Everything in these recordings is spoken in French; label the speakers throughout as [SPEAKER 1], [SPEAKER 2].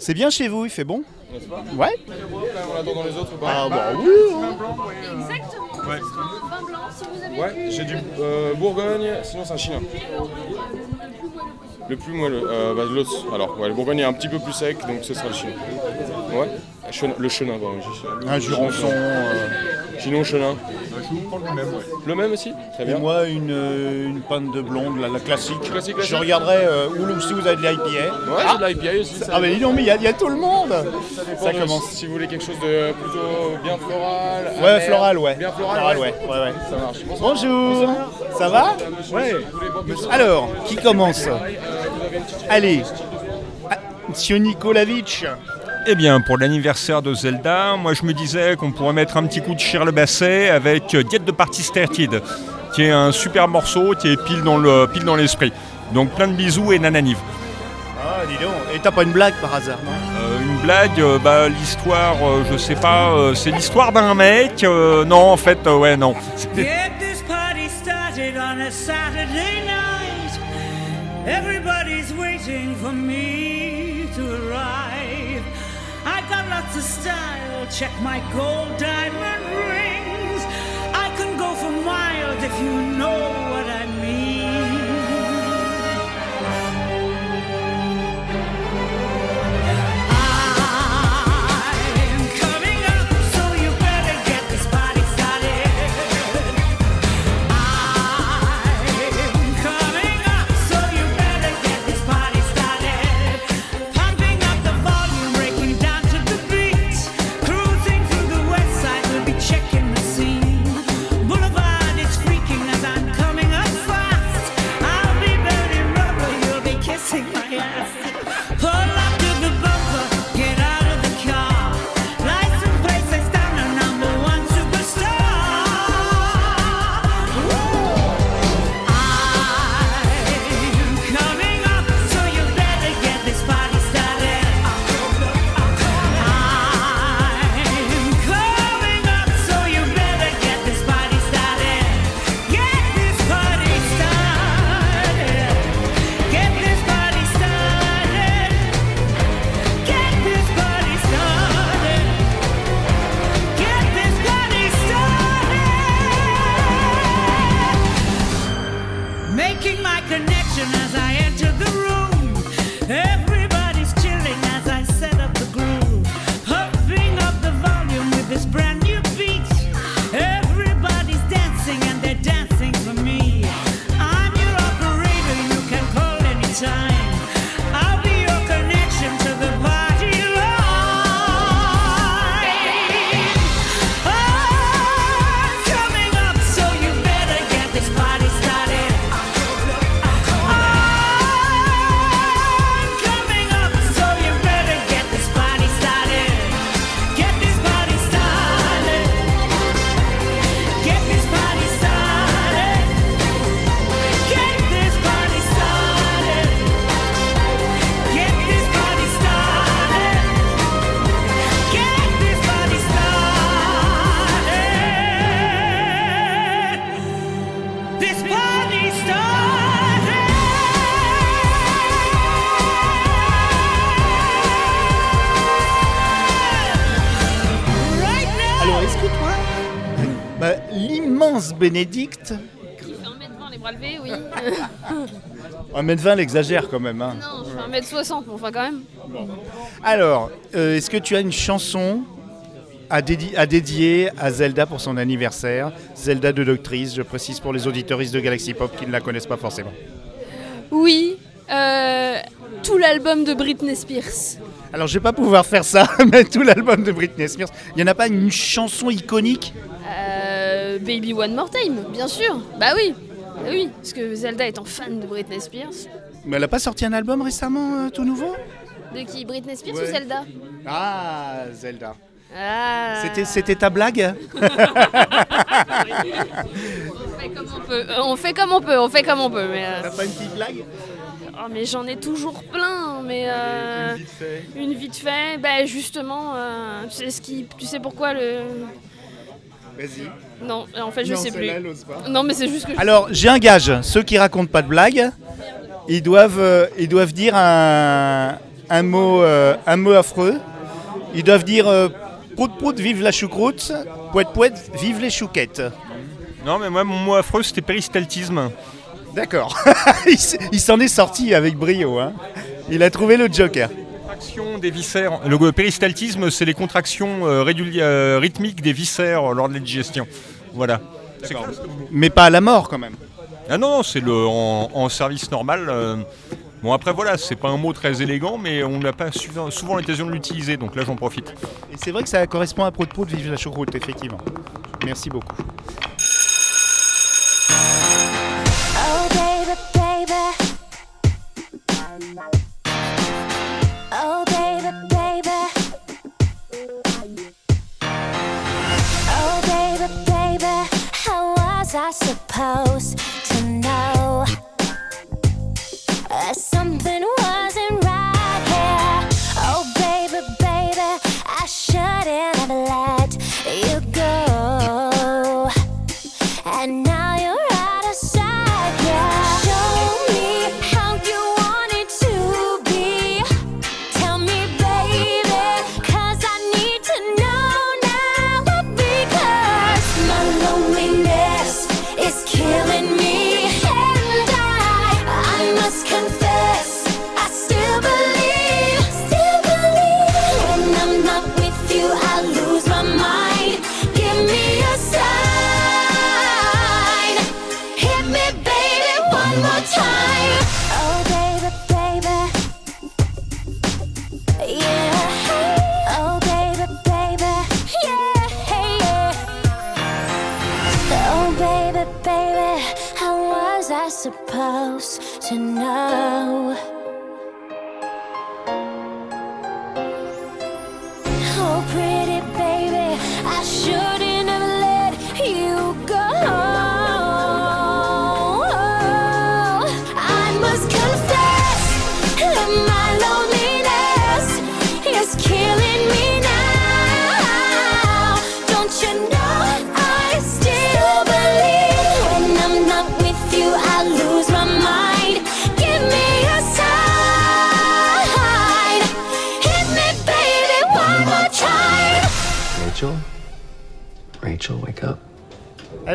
[SPEAKER 1] C'est bien chez vous, il fait bon Ouais
[SPEAKER 2] On attend dans les autres ou pas
[SPEAKER 1] Ah bah oui
[SPEAKER 3] Exactement.
[SPEAKER 2] Ouais.
[SPEAKER 3] Vin blanc, si vous avez
[SPEAKER 2] Ouais, j'ai du euh, Bourgogne, sinon c'est un chinois. Le plus moelleux, euh, bah, l'autre. Alors, ouais, le Bourgogne est un petit peu plus sec, donc ce sera le chinois. Ouais, Chenin- le chenin, pardon. j'ai-
[SPEAKER 1] Un jurançon. euh,
[SPEAKER 2] Sinon, chenin. Le même aussi Très
[SPEAKER 1] Et
[SPEAKER 2] bien.
[SPEAKER 1] moi, une, euh, une panne de blonde, la, la classique.
[SPEAKER 2] Classique,
[SPEAKER 1] Je regarderai euh, ou si vous avez de l'IPA.
[SPEAKER 2] Ouais, j'ai de l'IPA aussi. ça
[SPEAKER 1] Ah mais dis donc, mais il y, a- il y a tout le monde Ça commence.
[SPEAKER 2] Si vous voulez quelque chose de plutôt bien floral.
[SPEAKER 1] Ouais,
[SPEAKER 2] amer,
[SPEAKER 1] floral, ouais.
[SPEAKER 2] Bien floral,
[SPEAKER 1] Floral,
[SPEAKER 2] ouais.
[SPEAKER 1] ouais. ouais, ouais.
[SPEAKER 2] Ça marche.
[SPEAKER 1] Bonjour Ça va Ouais. Alors, qui commence Allez, Ah, Monsieur.
[SPEAKER 4] Eh bien, pour l'anniversaire de Zelda, moi je me disais qu'on pourrait mettre un petit coup de Shirley Basset avec Diète de Partie Started, qui est un super morceau qui est pile dans le pile dans l'esprit. Donc plein de bisous et nananive.
[SPEAKER 1] Ah, dis donc. Et t'as pas une blague par hasard, non?
[SPEAKER 4] Euh, une blague, euh, bah, l'histoire, euh, je sais pas, euh, c'est l'histoire d'un mec. euh, non, en fait, euh, ouais, non.
[SPEAKER 5] Get this party started on a Saturday night. Everybody's waiting for me to arrive. Got lots of style, check my gold diamond rings. I can go for miles if you know what I mean.
[SPEAKER 1] Bénédicte,
[SPEAKER 3] Il fait 1m20 les bras levés, oui.
[SPEAKER 1] 1m20, elle exagère quand même. hein.
[SPEAKER 3] non, je fais 1m60, mais enfin quand même.
[SPEAKER 1] Alors, euh, est-ce que tu as une chanson à, dédi- à dédier à Zelda pour son anniversaire? Zelda de Doctrice, je précise pour les auditoristes de Galaxy Pop qui ne la connaissent pas forcément.
[SPEAKER 3] Oui, euh, tout l'album de Britney Spears.
[SPEAKER 1] Alors, je vais pas pouvoir faire ça, mais tout l'album de Britney Spears. Il n'y en a pas une chanson iconique?
[SPEAKER 3] Euh, Baby One More Time, bien sûr. Bah oui, bah oui, parce que Zelda étant fan de Britney Spears.
[SPEAKER 1] Mais elle n'a pas sorti un album récemment, euh, tout nouveau?
[SPEAKER 3] De qui? Britney Spears
[SPEAKER 1] Ouais.
[SPEAKER 3] ou Zelda?
[SPEAKER 1] Ah, Zelda.
[SPEAKER 3] Ah.
[SPEAKER 1] C'était, ta blague?
[SPEAKER 3] On fait comme on peut, Euh, on fait comme on peut, on fait comme on peut. Mais, euh,
[SPEAKER 1] T'as pas une petite blague?
[SPEAKER 3] Oh, mais j'en ai toujours plein, mais euh, une vite fait. Bah justement, euh, tu sais ce qui, tu sais pourquoi le.
[SPEAKER 1] Vas-y.
[SPEAKER 3] Non, en fait je
[SPEAKER 1] Non,
[SPEAKER 3] sais plus.
[SPEAKER 1] pas.
[SPEAKER 3] Non mais c'est juste que. je-
[SPEAKER 1] Alors, j'ai un gage. Ceux qui racontent pas de blagues, ils doivent, euh, ils doivent dire un, un mot, euh, un mot affreux. Ils doivent dire euh, prout prout, vive la choucroute, poète poète, vive les chouquettes.
[SPEAKER 4] Non, mais moi, mon mot affreux, c'était péristaltisme.
[SPEAKER 1] D'accord. il s'en est sorti avec brio. hein. Il a trouvé le joker.
[SPEAKER 4] Contraction des viscères. Le péristaltisme, c'est les contractions euh, euh, rythmiques des viscères lors de la digestion. Voilà. Clair.
[SPEAKER 1] Mais pas à la mort quand même.
[SPEAKER 4] Ah non, c'est le en, en service normal. euh, Bon après voilà, c'est pas un mot très élégant, mais on n'a pas souvent, souvent l'occasion de l'utiliser, donc là j'en profite.
[SPEAKER 1] Et c'est vrai que ça correspond à prout prout, vive la choucroute, effectivement. Merci beaucoup.
[SPEAKER 6] Oh baby, baby. Oh baby, baby. Oh baby, baby. How was I supposed to know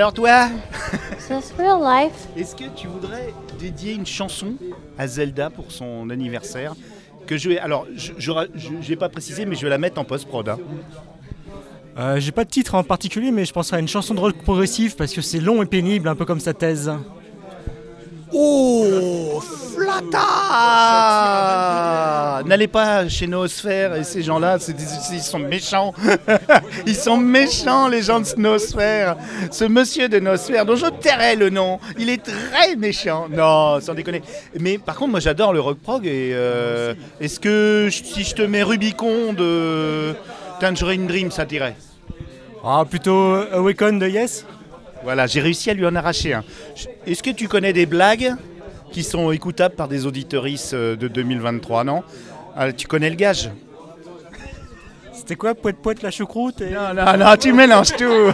[SPEAKER 1] Alors toi,
[SPEAKER 6] Is this real life?
[SPEAKER 1] est-ce que tu voudrais dédier une chanson à Zelda pour son anniversaire que je vais, alors, je n'ai pas précisé, mais je vais la mettre en post-prod. hein.
[SPEAKER 7] Euh, J'ai pas de titre en particulier, mais je penserais à une chanson de rock progressif parce que c'est long et pénible, un peu comme sa thèse.
[SPEAKER 1] Oh, Flata N'allez pas chez Noosphère et ces gens-là, ils sont méchants. ils sont méchants, les gens de Noosphère. Ce monsieur de Noosphère, dont je tairai le nom, il est très méchant. Non, sans déconner. Mais par contre, moi j'adore le rock prog et euh, est-ce que si je te mets Rubicon de Tangerine Dream, ça t'irait?
[SPEAKER 7] Ah, plutôt Awaken de Yes?
[SPEAKER 1] Voilà, j'ai réussi à lui en arracher un. Est-ce que tu connais des blagues qui sont écoutables par des auditoristes euh, de 2023, non? Ah, Tu connais le gage?
[SPEAKER 7] C'était quoi Poète Poète la choucroute et...
[SPEAKER 1] Non, non, non, tu mélanges tout.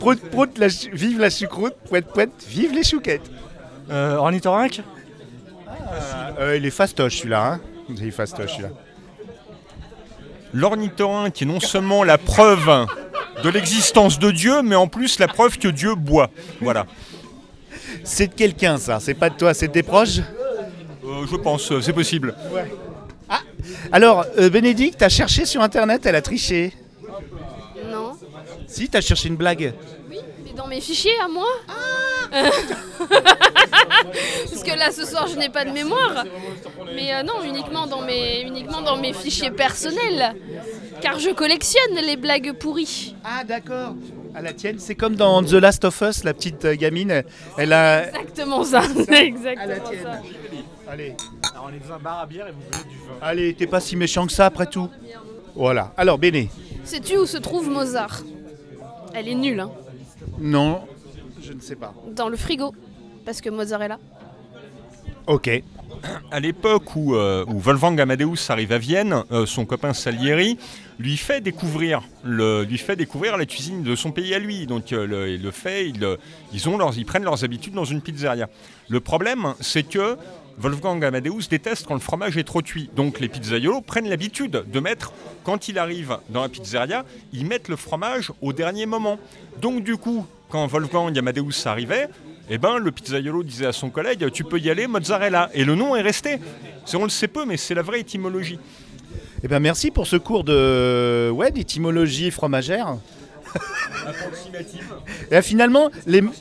[SPEAKER 1] Prout, prout, la vive la choucroute, poète, poète, vive les chouquettes.
[SPEAKER 7] Euh, ornithorynque?
[SPEAKER 1] Euh, Il est fastoche celui-là, hein. Il est fastoche celui-là.
[SPEAKER 4] L'ornithorynque qui est non seulement la preuve de l'existence de Dieu, mais en plus la preuve que Dieu boit. Voilà.
[SPEAKER 1] C'est de quelqu'un ça, c'est pas de toi, c'est de tes proches
[SPEAKER 4] Euh, je pense, euh, c'est possible.
[SPEAKER 1] Alors, euh, Bénédicte, t'as cherché sur internet, elle a triché.
[SPEAKER 3] Non.
[SPEAKER 1] Si, t'as cherché une blague.
[SPEAKER 3] Mais dans mes fichiers à moi Parce que là ce soir je n'ai pas de mémoire. Mais euh, non, uniquement dans, mes, uniquement dans mes fichiers personnels. Car je collectionne les blagues pourries.
[SPEAKER 1] Ah d'accord. À la tienne, c'est comme dans The Last of Us, la petite euh, gamine, elle a...
[SPEAKER 3] Exactement ça.
[SPEAKER 1] À la
[SPEAKER 3] exactement
[SPEAKER 1] tienne.
[SPEAKER 3] ça.
[SPEAKER 1] Allez,
[SPEAKER 7] on est dans un bar à bière et vous buvez du vin.
[SPEAKER 1] allez, t'es pas si méchant que ça après tout. Voilà. Alors, Béné.
[SPEAKER 3] Sais-tu où se trouve Mozart? Elle est nulle, hein.
[SPEAKER 1] Non, je ne sais pas.
[SPEAKER 3] Dans le frigo. Parce que Mozart est là.
[SPEAKER 1] Ok.
[SPEAKER 4] À l'époque où, euh, où Wolfgang Amadeus arrive à Vienne, euh, son copain Salieri lui fait découvrir lui fait découvrir la cuisine de son pays à lui. Donc euh, le, il le fait, il, ils, ils prennent leurs habitudes dans une pizzeria. Le problème, c'est que Wolfgang Amadeus déteste quand le fromage est trop cuit. Donc les pizzaiolos prennent l'habitude de mettre, quand il arrive dans la pizzeria, ils mettent le fromage au dernier moment. Donc du coup, quand Wolfgang Amadeus arrivait, eh ben, le pizzaiolo disait à son collègue Tu peux y aller, mozzarella. Et le nom est resté. C'est- On le sait peu, mais c'est la vraie étymologie.
[SPEAKER 8] Eh ben merci pour ce cours de ouais, d'étymologie fromagère. Et là, finalement, les. Ouais,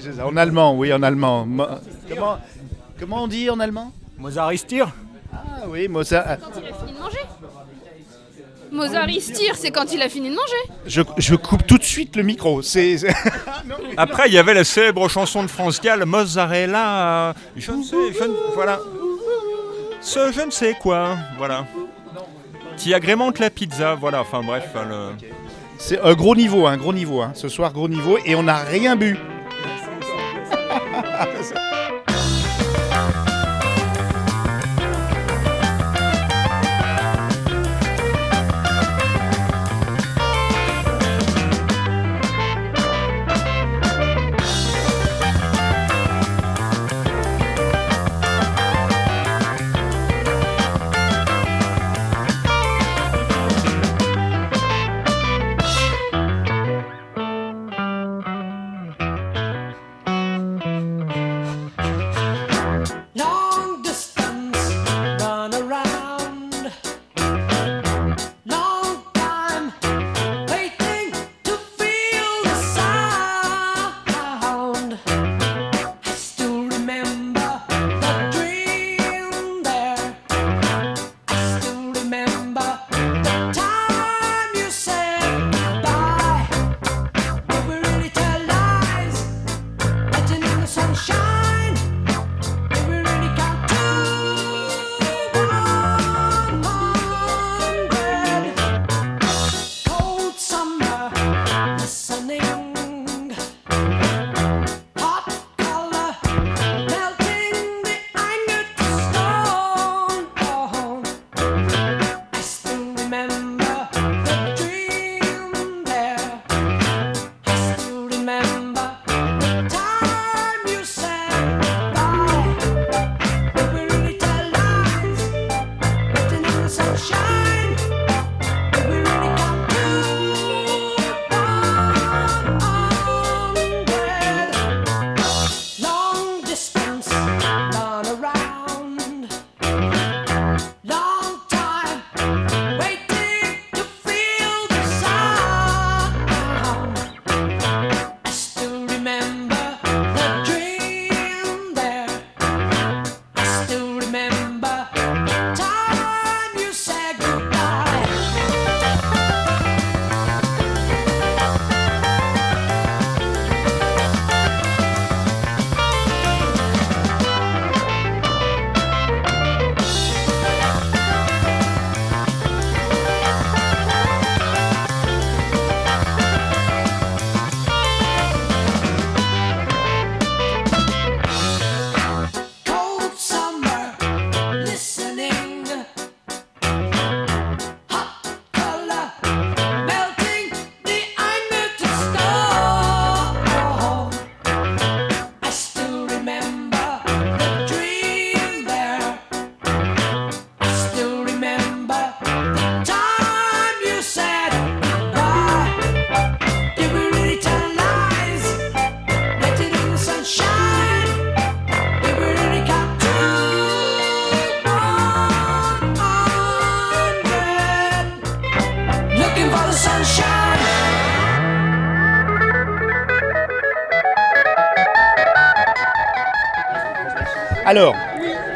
[SPEAKER 8] c'est ça, en allemand, oui, en allemand. Mo- Comment, comment on dit en allemand?
[SPEAKER 7] Mozart Istir
[SPEAKER 8] Ah oui, Mozart.
[SPEAKER 3] Quand il a fini de manger? Mozart il se tire, c'est quand il a fini de manger.
[SPEAKER 8] Je, je coupe tout de suite le micro. C'est. c'est-
[SPEAKER 4] Après, il y avait la célèbre chanson de France Gall, Mozzarella. euh, Je ne sais, je ne- voilà. Ce je ne sais quoi, voilà. Qui agrémente la pizza, voilà. Enfin bref, hein, le-
[SPEAKER 8] C'est un gros niveau, un gros niveau. hein. Ce soir, gros niveau. Et on n'a rien bu.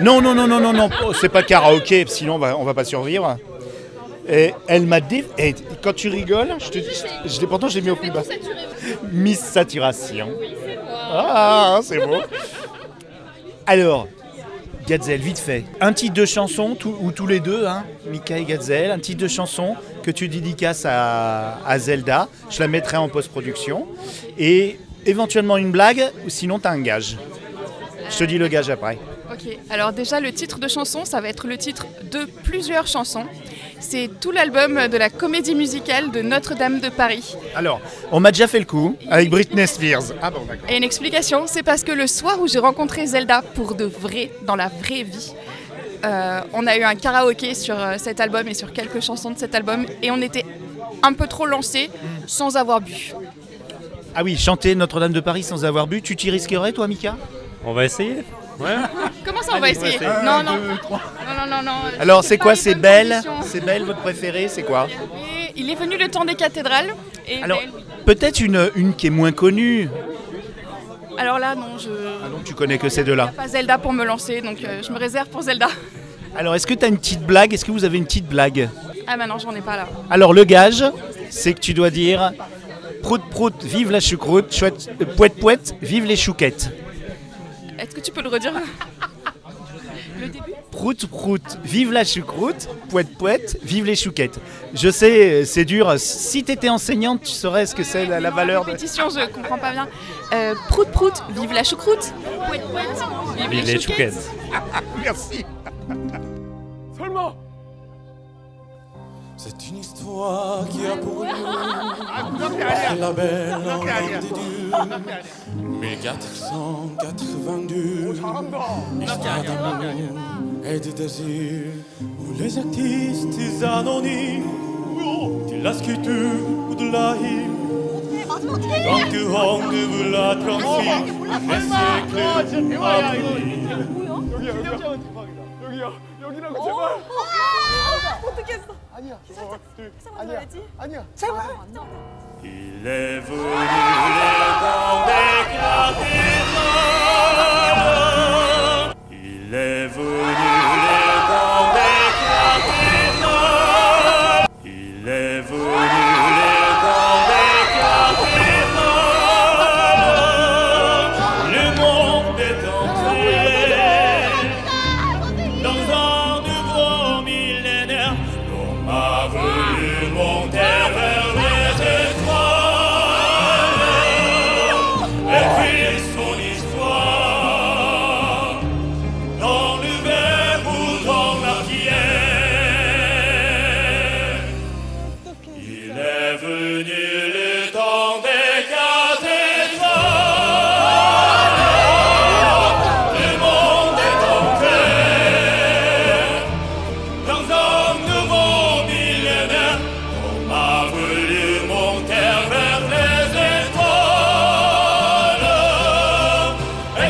[SPEAKER 8] non, non, non, non, non, non, c'est pas karaoké, sinon on va, on va pas survivre. Et elle m'a dé... et quand tu rigoles, je te dis, je l'ai- pourtant je l'ai mis au plus bas. Miss Saturation. Ah, c'est beau. Alors, Gazelle, vite fait. Un titre de chanson, tout- ou tous les deux, hein, Mika et Gazelle, un titre de chanson que tu dédicaces à, à Zelda. Je la mettrai en post-production. Et éventuellement une blague, ou sinon t'as un gage. Je te dis le gage après.
[SPEAKER 9] Ok, alors déjà le titre de chanson, ça va être le titre de plusieurs chansons. C'est tout l'album de la comédie musicale de Notre-Dame de Paris.
[SPEAKER 1] Alors, on m'a déjà fait le coup avec Britney Spears. Ah bon, d'accord.
[SPEAKER 9] Et une explication, c'est parce que le soir où j'ai rencontré Zelda pour de vrai, dans la vraie vie, euh, on a eu un karaoké sur euh, cet album et sur quelques chansons de cet album et on était un peu trop lancés sans avoir bu.
[SPEAKER 1] Ah oui, chanter Notre-Dame de Paris sans avoir bu, tu t'y risquerais toi, Mika?
[SPEAKER 10] On va essayer Ouais.
[SPEAKER 9] Comment ça on va
[SPEAKER 1] Allez, on va
[SPEAKER 9] essayer. Non, non.
[SPEAKER 1] deux, trois.
[SPEAKER 9] non, non, non, non.
[SPEAKER 1] Alors, c'est quoi C'est Belle. C'est Belle, votre préféré C'est quoi
[SPEAKER 9] Il est venu le temps des cathédrales. Et
[SPEAKER 1] Alors,
[SPEAKER 9] Belle, oui.
[SPEAKER 1] peut-être une, une qui est moins connue.
[SPEAKER 9] Alors là, non, je.
[SPEAKER 1] Ah non, tu connais que ces deux-là.
[SPEAKER 9] Pas Zelda pour me lancer, donc euh, je me réserve pour Zelda.
[SPEAKER 1] Alors, est-ce que tu as une petite blague? Est-ce que vous avez une petite blague?
[SPEAKER 9] Ah, bah non, j'en ai pas là.
[SPEAKER 1] Alors, le gage, c'est que tu dois dire Prout prout, vive la choucroute, chouette, euh, pouette pouette, vive les chouquettes.
[SPEAKER 9] Est-ce que tu peux le redire Le début
[SPEAKER 1] Prout prout, vive la choucroute, pouette pouette, vive les chouquettes. Je sais, euh, c'est dur. Si tu étais enseignante, tu saurais ce que c'est la, la valeur de.
[SPEAKER 9] Répétition, je comprends pas bien. Euh, prout prout, vive la choucroute. Pouette pouette, vive,
[SPEAKER 10] Vive les chouquettes.
[SPEAKER 1] Merci.
[SPEAKER 11] C'est une histoire qui a pour nous la belle en des dieux 1482 Histoire d'amour et de désir Où les artistes anonymes De la sculpture ou de la hymne Dans du monde vous la transfère Les siècles 아니야. 살짝 살짝만 아니야. 들어야지. 아니야. 제발. Il est venu le temps d'éclater l'homme. Il est venu le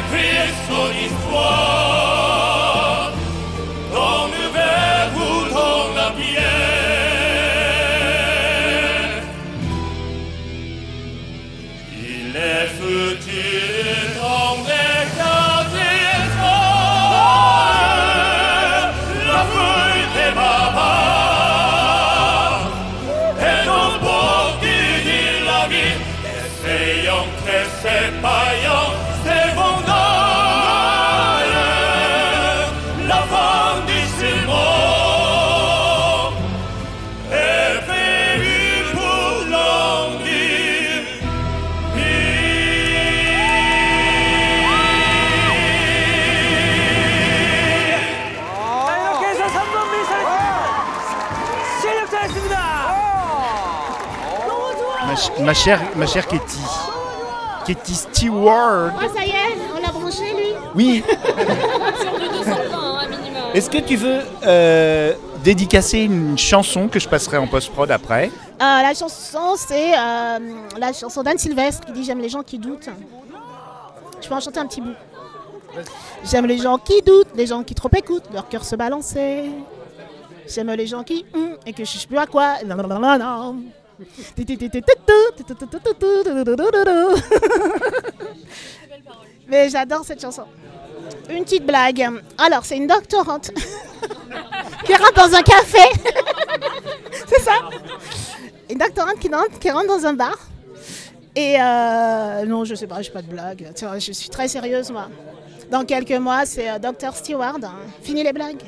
[SPEAKER 5] écrire son
[SPEAKER 1] Ma, ch- ma chère, ma chère Katie. Katie Stewart.
[SPEAKER 12] Ah, ça y est, on l'a branché lui
[SPEAKER 1] Oui.
[SPEAKER 3] Sur du 220, minimum.
[SPEAKER 1] Est-ce que tu veux euh, dédicacer une chanson que je passerai en post-prod après
[SPEAKER 12] Euh, La chanson, c'est euh, la chanson d'Anne Sylvestre qui dit J'aime les gens qui doutent. Je peux en chanter un petit bout. J'aime les gens qui doutent, les gens qui trop écoutent, leur cœur se balancer. J'aime les gens qui hum, et que je sais plus à quoi. Non, non, non, non, non. Mais j'adore cette chanson. Une petite blague. Alors, c'est une doctorante qui rentre dans un café. c'est ça? Une doctorante qui rentre, qui dans un bar. Et euh, non, je sais pas, j'ai pas de blague. Je suis très sérieuse, moi. Dans quelques mois, c'est euh, Dr. Stewart. hein. Fini les blagues.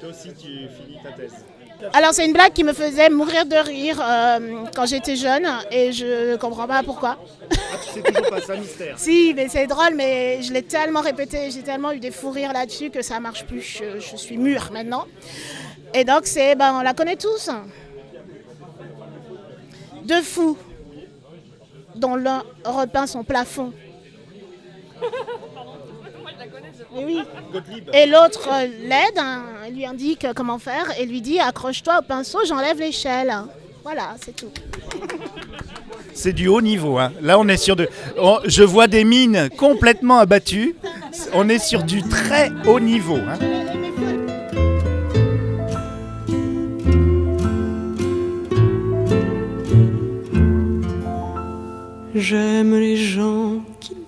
[SPEAKER 1] Toi aussi, tu finis ta thèse.
[SPEAKER 12] Alors, c'est une blague qui me faisait mourir de rire euh, quand j'étais jeune et je comprends pas pourquoi.
[SPEAKER 1] Ah, tu sais toujours pas, ça mystère.
[SPEAKER 12] Si, mais c'est drôle, mais je l'ai tellement répété, j'ai tellement eu des fous rires là-dessus que ça marche plus. Je, je suis mûre maintenant. Et donc, c'est, ben, on la connaît tous. Deux fous dont l'un repeint son plafond. Oui. Et l'autre euh, l'aide, hein, il lui indique comment faire et lui dit accroche-toi au pinceau, j'enlève l'échelle. Voilà, c'est tout.
[SPEAKER 1] C'est du haut niveau. hein. Là, on est sur de. on- je vois des mines complètement abattues. On est sur du très haut niveau. hein.
[SPEAKER 13] J'aime les gens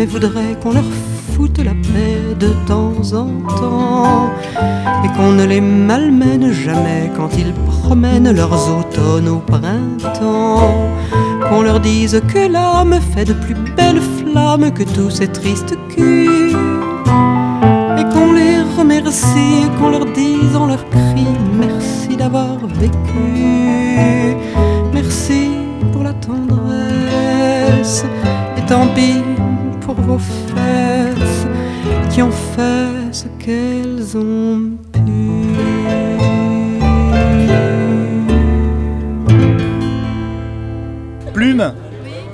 [SPEAKER 13] Mais voudraient qu'on leur foute la paix de temps en temps et qu'on ne les malmène jamais quand ils promènent leurs automnes au printemps. Qu'on leur dise que l'âme fait de plus belles flammes que tous ces tristes culs et qu'on les remercie, qu'on leur dise en leur cri merci d'avoir vécu, merci pour la tendresse, et tant pis pour vos fesses qui ont fait ce qu'elles ont
[SPEAKER 1] Plume,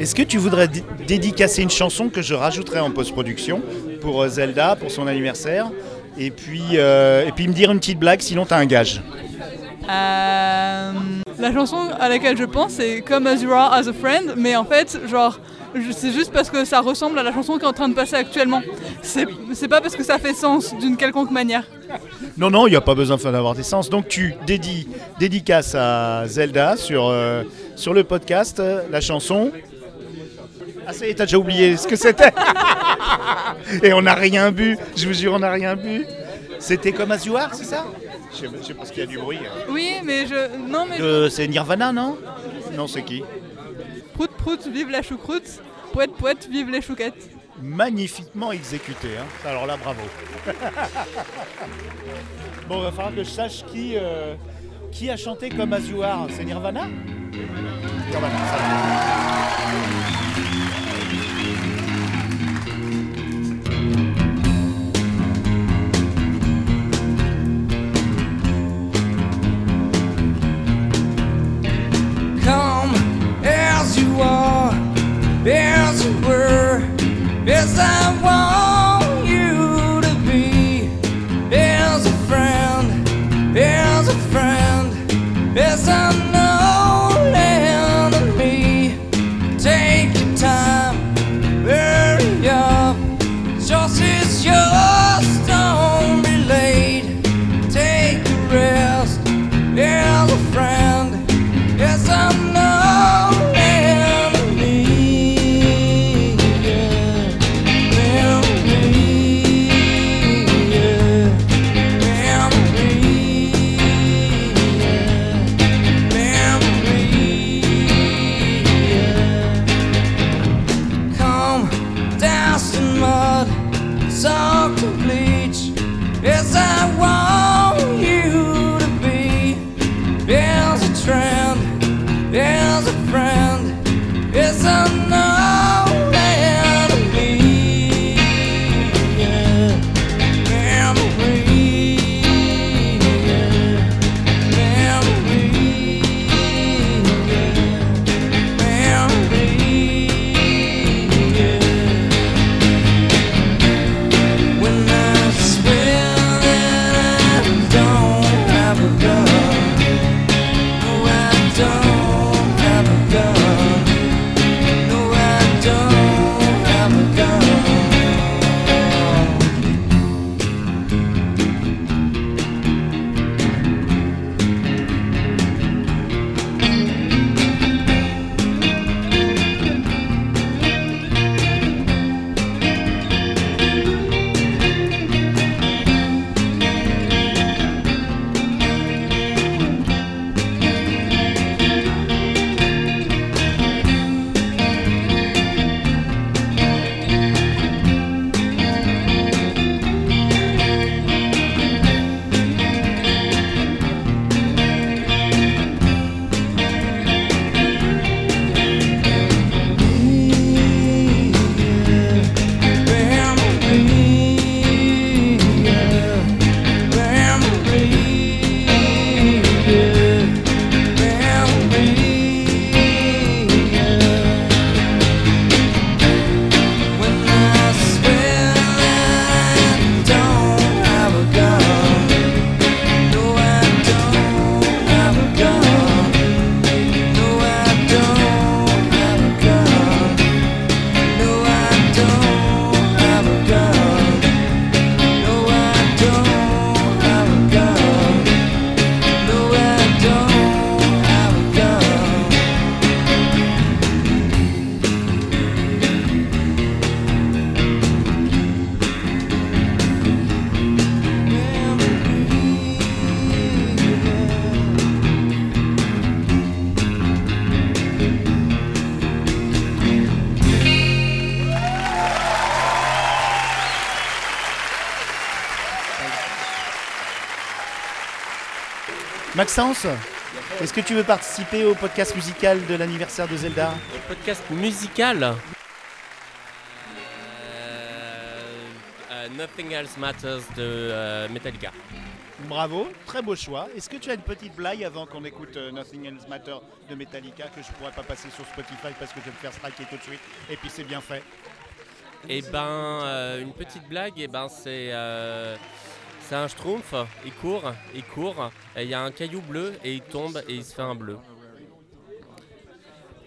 [SPEAKER 1] est-ce que tu voudrais dé- dédicacer une chanson que je rajouterai en post-production pour euh, Zelda, pour son anniversaire et puis, euh, et puis me dire une petite blague, sinon t'as un gage.
[SPEAKER 14] Euh, la chanson à laquelle je pense c'est Come As You Are As a Friend, mais en fait, genre, c'est juste parce que ça ressemble à la chanson qui est en train de passer actuellement. C'est pas parce que ça fait sens d'une quelconque manière.
[SPEAKER 1] Non, non, il n'y a pas besoin d'avoir des sens. Donc tu dédies, dédicaces à Zelda sur, euh, sur le podcast, euh, la chanson. Ah ça y est, t'as déjà oublié ce que c'était Et on n'a rien bu, je vous jure, on n'a rien bu. C'était comme Azuar, c'est ça? Je sais, je sais pas ce qu'il y a du bruit. hein.
[SPEAKER 14] Oui, mais je. Non, mais.
[SPEAKER 1] Euh, c'est Nirvana, non? Non, c'est qui?
[SPEAKER 14] Prout prout, vive la choucroute. Poète poète, vive les chouquettes.
[SPEAKER 1] Magnifiquement exécuté. Hein. Alors là, bravo. bon, il va falloir que je sache qui, euh, qui a chanté comme Azuar. C'est Nirvana? Nirvana, ça va.
[SPEAKER 5] You are, as you were, as I want you to be, as a friend, as a friend, as I
[SPEAKER 11] Est-ce que tu veux participer au podcast musical de l'anniversaire de Zelda
[SPEAKER 15] Le podcast musical Euh, euh, Nothing Else Matters de euh, Metallica.
[SPEAKER 11] Bravo, très beau choix. Est-ce que tu as une petite blague avant qu'on écoute euh, Nothing Else Matter de Metallica que je pourrais pas passer sur Spotify parce que je vais me faire striker tout de suite et puis c'est bien fait?
[SPEAKER 15] Et ben, euh, une petite blague, et ben c'est euh, c'est un schtroumpf, il court, il court, et il y a un caillou bleu et il tombe et il se fait un bleu.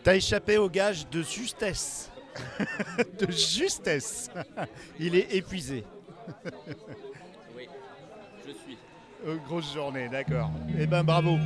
[SPEAKER 11] T'as échappé au gage de justesse. de justesse. Il est épuisé.
[SPEAKER 15] Oui, je suis.
[SPEAKER 11] Grosse journée, d'accord. Eh ben bravo.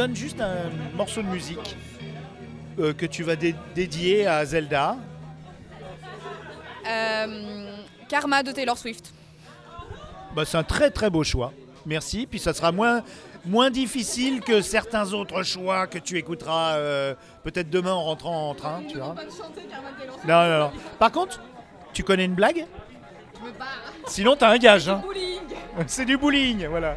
[SPEAKER 1] Donnes juste un morceau de musique euh, que tu vas dé- dédier à Zelda.
[SPEAKER 9] Euh, Karma de Taylor Swift.
[SPEAKER 1] Bah, c'est un très très beau choix. Merci. Puis ça sera moins, moins difficile que certains autres choix que tu écouteras euh, peut-être demain en rentrant en train. Tu vois. Non, non, non. Par contre, tu connais une blague? Sinon, t'as un gage. hein. C'est du bowling, voilà.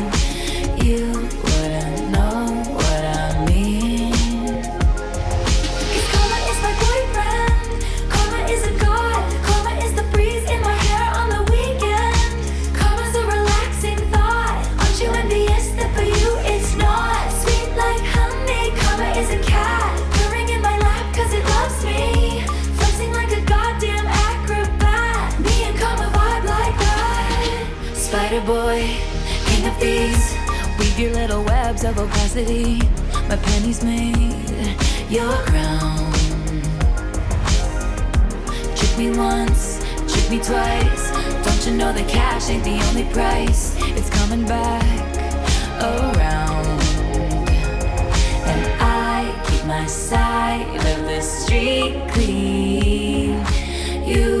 [SPEAKER 6] Opacity. My pennies made your crown. Trick me once, trick me twice. Don't you know that cash ain't the only price? It's coming back around. And I keep my side of the street clean. You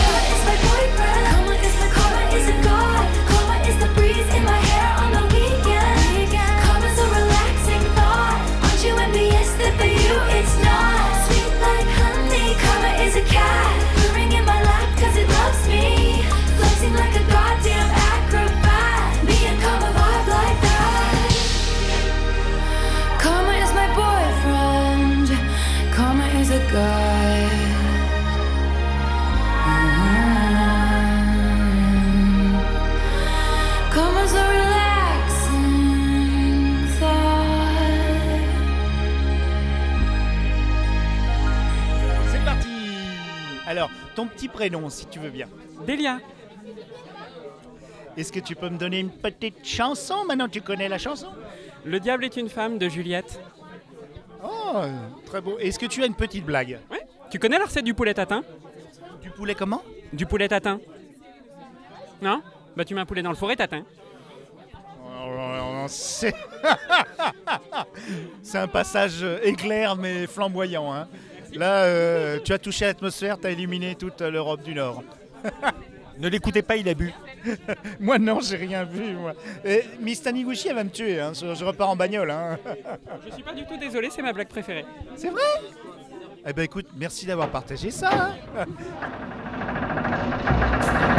[SPEAKER 6] A god.
[SPEAKER 1] C'est parti Alors, ton petit prénom, si tu veux bien.
[SPEAKER 16] Delia.
[SPEAKER 1] Est-ce que tu peux me donner une petite chanson Maintenant, tu connais la chanson?
[SPEAKER 16] Le diable est une femme de Juliette.
[SPEAKER 1] Oh, très beau. Est-ce que tu as une petite blague?
[SPEAKER 16] Ouais. Tu connais la recette du poulet tatin?
[SPEAKER 1] Du poulet comment?
[SPEAKER 16] Du poulet tatin. Non? Bah tu mets un poulet dans le fourré tatin.
[SPEAKER 1] Oh, C'est C'est un passage éclair mais flamboyant. hein. Là, euh, tu as touché l'atmosphère, tu as éliminé toute l'Europe du Nord.
[SPEAKER 4] Ne l'écoutez pas, il a bu.
[SPEAKER 1] moi non, j'ai rien vu. Moi. Et Miss Taniguchi, elle va me tuer. hein. Je, je repars en bagnole. hein.
[SPEAKER 16] Je suis pas du tout désolé, c'est ma blague préférée.
[SPEAKER 1] C'est vrai? Eh ben écoute, merci d'avoir partagé ça. hein.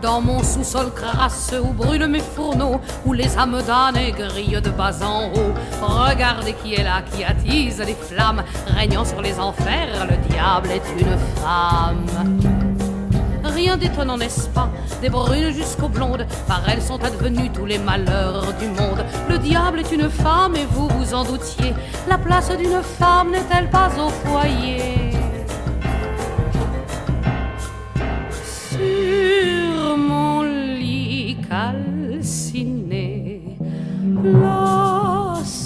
[SPEAKER 17] Dans mon sous-sol crasseux où brûlent mes fourneaux, où les âmes damnées grillent de bas en haut. Regardez qui est là, qui attise les flammes, régnant sur les enfers, le diable est une femme. Rien d'étonnant, n'est-ce pas? Des brunes jusqu'aux blondes, par elles sont advenus tous les malheurs du monde. Le diable est une femme et vous vous en doutiez. La place d'une femme n'est-elle pas au foyer? mon lit calciné,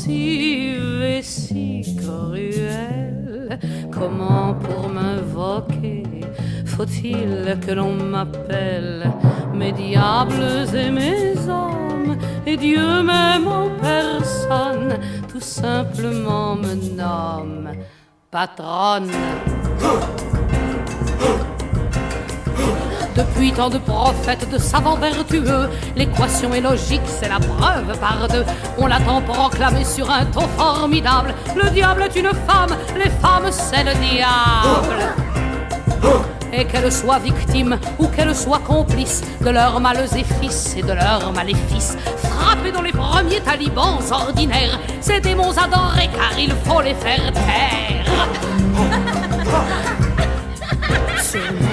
[SPEAKER 17] et si cruelle, comment pour m'invoquer faut-il que l'on m'appelle mes diables et mes hommes? Et Dieu même en personne tout simplement me nomme patronne. Depuis tant de prophètes, de savants vertueux, l'équation est logique, c'est la preuve par deux. On l'attend proclamé sur un ton formidable. Le diable est une femme, les femmes c'est le diable. Et qu'elle soit victime ou qu'elle soit complice de leurs maléfices et de leurs maléfices, frappés dans les premiers talibans ordinaires, ces démons adorés car il faut les faire taire.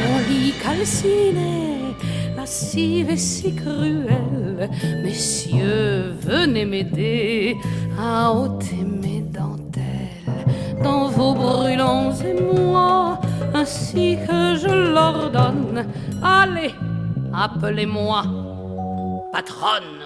[SPEAKER 17] Sur mon lit calciné, lascive et si cruelle, messieurs, venez m'aider à ôter mes dentelles dans vos brûlants émois, ainsi que je l'ordonne. Allez, appelez-moi patronne.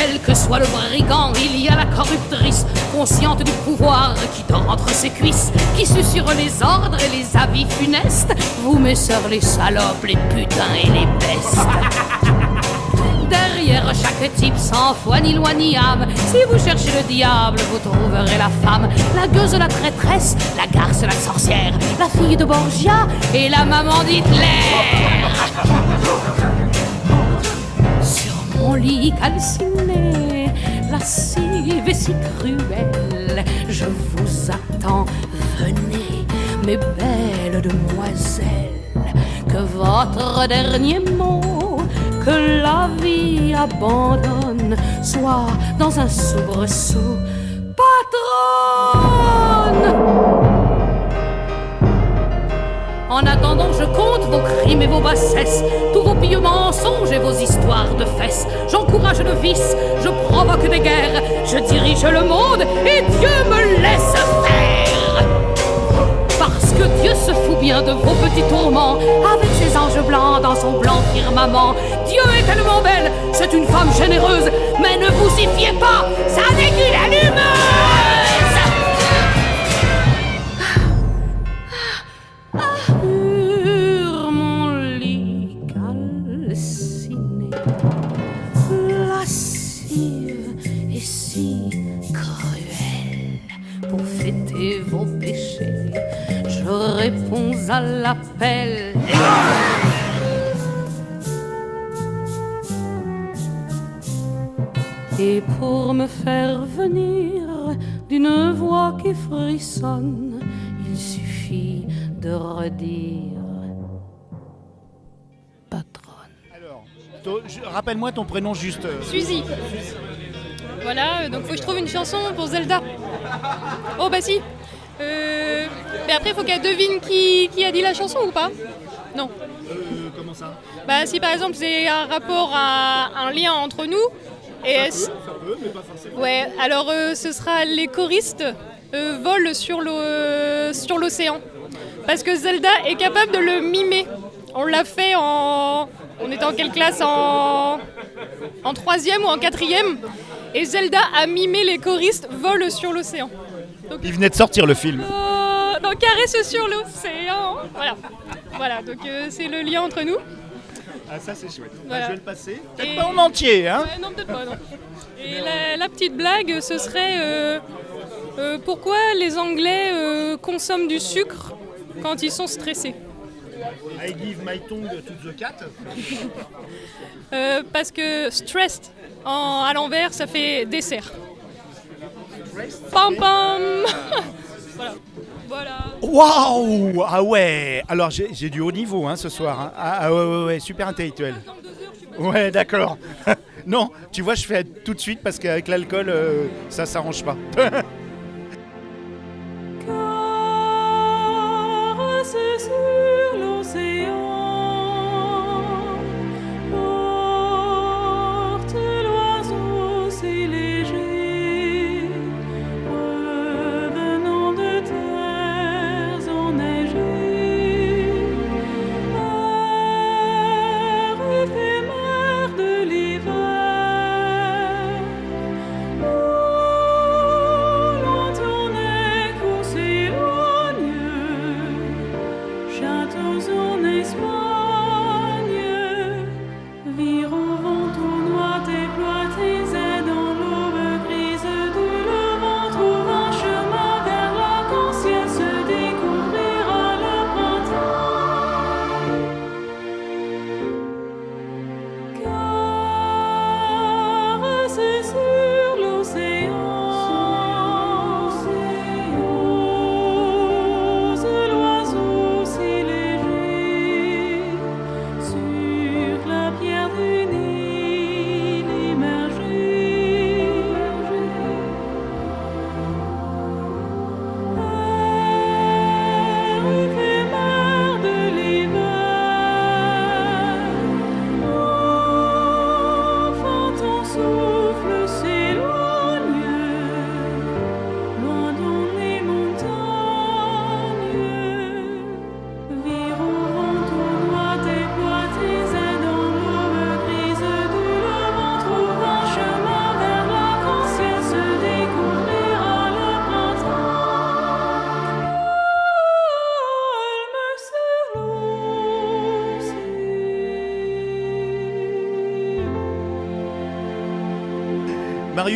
[SPEAKER 17] Quel que soit le brigand, il y a la corruptrice, consciente du pouvoir qui dort entre ses cuisses, qui susurre les ordres et les avis funestes. Vous, mes sœurs, les salopes, les putains et les bestes. Derrière chaque type sans foi ni loi ni âme, si vous cherchez le diable, vous trouverez la femme, la gueuse, la traîtresse, la garce, la sorcière, la fille de Borgia et la maman d'Hitler. Mon lit calciné, lascive et si cruelle, je vous attends, venez, mes belles demoiselles, que votre dernier mot, que la vie abandonne, soit dans un soubresaut, patronne. En attendant, je compte vos crimes et vos bassesses, tous vos pieux mensonges et vos histoires de fesses. J'encourage le vice, je provoque des guerres, je dirige le monde et Dieu me laisse faire. Parce que Dieu se fout bien de vos petits tourments, avec ses anges blancs dans son blanc firmament. Dieu est tellement belle, c'est une femme généreuse, mais ne vous y fiez pas, ça n'est qu'une allumeuse. Redire
[SPEAKER 1] je- Rappelle-moi ton prénom juste. euh.
[SPEAKER 18] Suzy. Voilà, euh, donc faut que je trouve une chanson pour Zelda. Oh bah si. Euh, mais après faut qu'elle devine qui, qui a dit la chanson ou pas Non.
[SPEAKER 1] comment ça?
[SPEAKER 18] Bah si par exemple c'est un rapport, à un lien entre nous. Et est-ce-
[SPEAKER 1] Ça peut, mais pas forcément.
[SPEAKER 18] Ouais, alors euh, ce sera les choristes euh, volent euh, sur l'océan. Parce que Zelda est capable de le mimer. On l'a fait en. On était en quelle classe En. En troisième ou en quatrième. Et Zelda a mimé les choristes volent sur l'océan.
[SPEAKER 1] Il venait de sortir le film.
[SPEAKER 18] Euh, donc caresse sur l'océan. Voilà. Voilà, donc euh, c'est le lien entre nous.
[SPEAKER 1] Ah, ça c'est chouette.
[SPEAKER 18] Voilà.
[SPEAKER 1] je vais le passer.
[SPEAKER 18] Et-
[SPEAKER 1] Peut-être pas en entier, hein
[SPEAKER 18] Ouais, non, peut-être pas, non. Et la, la petite blague, ce serait euh, euh, pourquoi les Anglais euh, consomment du sucre quand ils sont stressés
[SPEAKER 1] I give my tongue to the cat.
[SPEAKER 18] Euh, Parce que stressed en, à l'envers, ça fait dessert. Pam pam Voilà. Voilà.
[SPEAKER 1] Waouh Ah ouais Alors j'ai j'ai du haut niveau hein, ce soir. hein. Ah, ah ouais, ouais, ouais, super intellectuel. Ouais, d'accord. non, tu vois, je fais tout de suite parce qu'avec l'alcool, euh, ça s'arrange pas.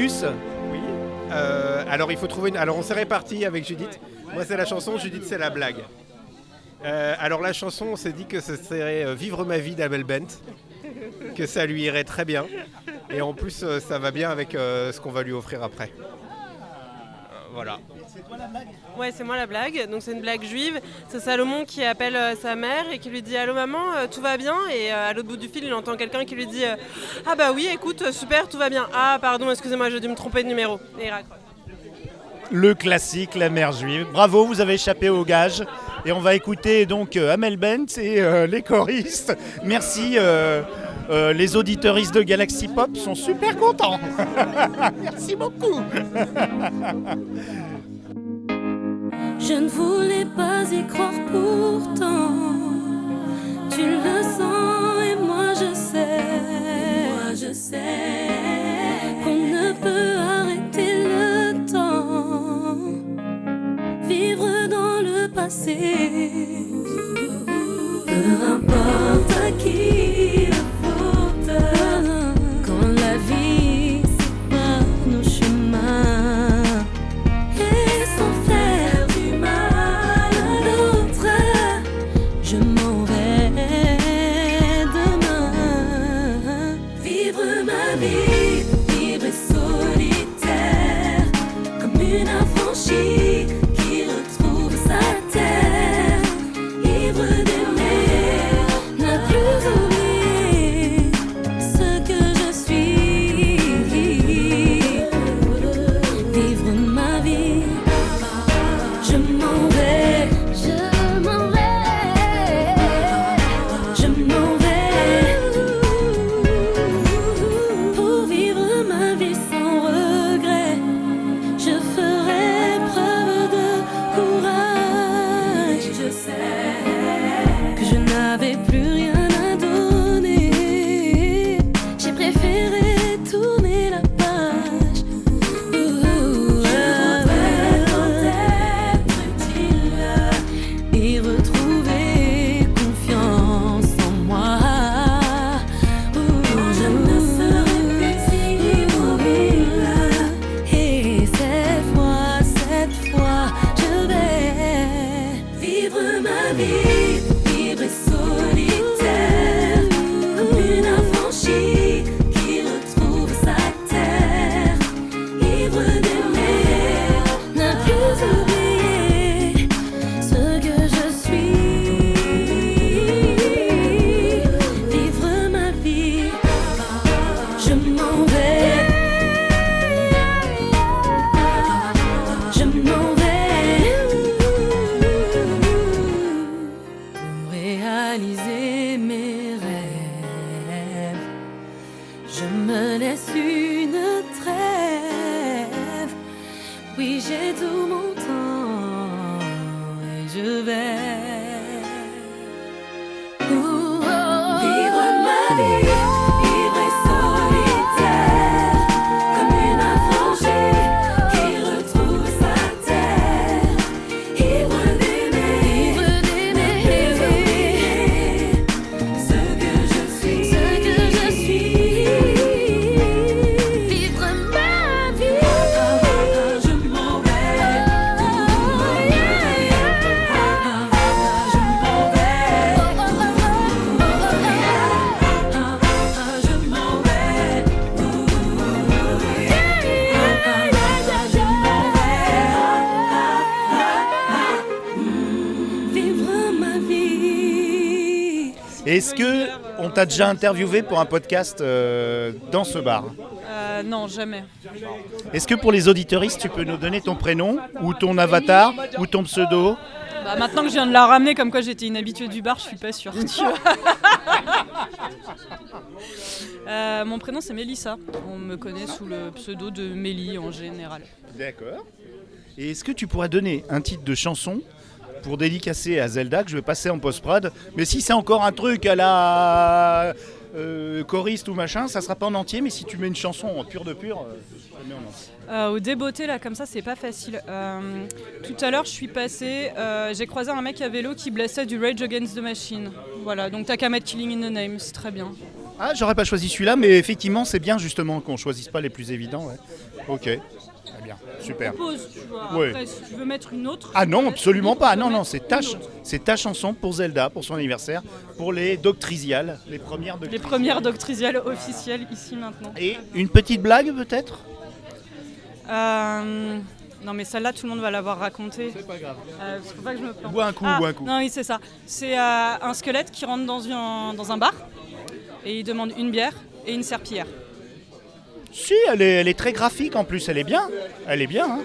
[SPEAKER 19] Oui. Euh, alors il faut trouver une... Alors on s'est répartis avec Judith. Moi c'est la chanson, Judith c'est la blague. Euh, alors la chanson, on s'est dit que ce serait euh, Vivre ma vie d'Abel Bent, que ça lui irait très bien. Et en plus ça va bien avec ce qu'on va lui offrir après.
[SPEAKER 20] Ouais, c'est moi la blague. Donc c'est une blague juive. C'est Salomon qui appelle euh, sa mère et qui lui dit Allô maman, euh, tout va bien? Et euh, à l'autre bout du fil, il entend quelqu'un qui lui dit Ah bah oui, écoute, super, tout va bien. Ah pardon, excusez-moi, j'ai dû me tromper de numéro. Et.
[SPEAKER 1] Le classique, la mère juive. Bravo, vous avez échappé au gage. Et on va écouter donc Amel Bent et les choristes. Merci. les auditeuristes de Galaxy Pop sont super contents. Merci beaucoup.
[SPEAKER 21] Je ne voulais pas y croire pourtant. Tu le sens et moi je sais. Moi je sais qu'on ne peut arrêter le temps. Vivre dans le passé. Peu importe à qui
[SPEAKER 1] Est-ce que on t'a déjà interviewé pour un podcast euh, dans ce bar?
[SPEAKER 22] Euh, non, jamais.
[SPEAKER 1] Est-ce que pour les auditeuristes, tu peux nous donner ton prénom ou ton avatar ou ton pseudo?
[SPEAKER 22] Bah, maintenant que je viens de la ramener, comme quoi j'étais une habituée du bar, je suis pas sûre. Euh, mon prénom c'est Mélissa. On me connaît sous le pseudo de Mélie en général.
[SPEAKER 1] D'accord. Et est-ce que tu pourrais donner un titre de chanson pour dédicacer à Zelda que je vais passer en post-prod Mais si c'est encore un truc à la euh, choriste ou machin, ça sera pas en entier, mais si tu mets une chanson en pur de pur, euh, je mets en entier.
[SPEAKER 22] Euh, au débeauté là comme ça c'est pas facile. Euh, tout à l'heure je suis passé, j'ai croisé un mec à vélo qui blessait du Rage Against the Machine. Voilà, donc t'as qu'à mettre Killing in the Name, c'est très bien.
[SPEAKER 8] Ah, j'aurais pas choisi celui-là, mais effectivement, c'est bien justement qu'on choisisse pas les plus évidents. ouais. Ok, très bien, super.
[SPEAKER 22] Propose, tu vois.
[SPEAKER 8] Ouais.
[SPEAKER 22] Après, si tu veux mettre une autre.
[SPEAKER 8] Ah non, absolument pas. Non, non, c'est ta, ch- c'est ta chanson pour Zelda, pour son anniversaire, pour les Doctrisiales, les premières
[SPEAKER 22] Les
[SPEAKER 8] Doctrisiales.
[SPEAKER 22] premières doctrisiales officielles ici maintenant.
[SPEAKER 8] Et une petite blague peut-être?
[SPEAKER 22] Euh, Non mais celle-là tout le monde va l'avoir racontée. C'est
[SPEAKER 8] pas grave.
[SPEAKER 22] faut pas que je me plante.
[SPEAKER 8] Bois un coup,
[SPEAKER 22] Ah,
[SPEAKER 8] bois un coup.
[SPEAKER 22] Non oui c'est ça. C'est euh, un squelette qui rentre dans, une- dans un bar et il demande une bière et une serpillière.
[SPEAKER 8] Si, elle est, elle est très graphique en plus, elle est bien. Elle est bien. hein.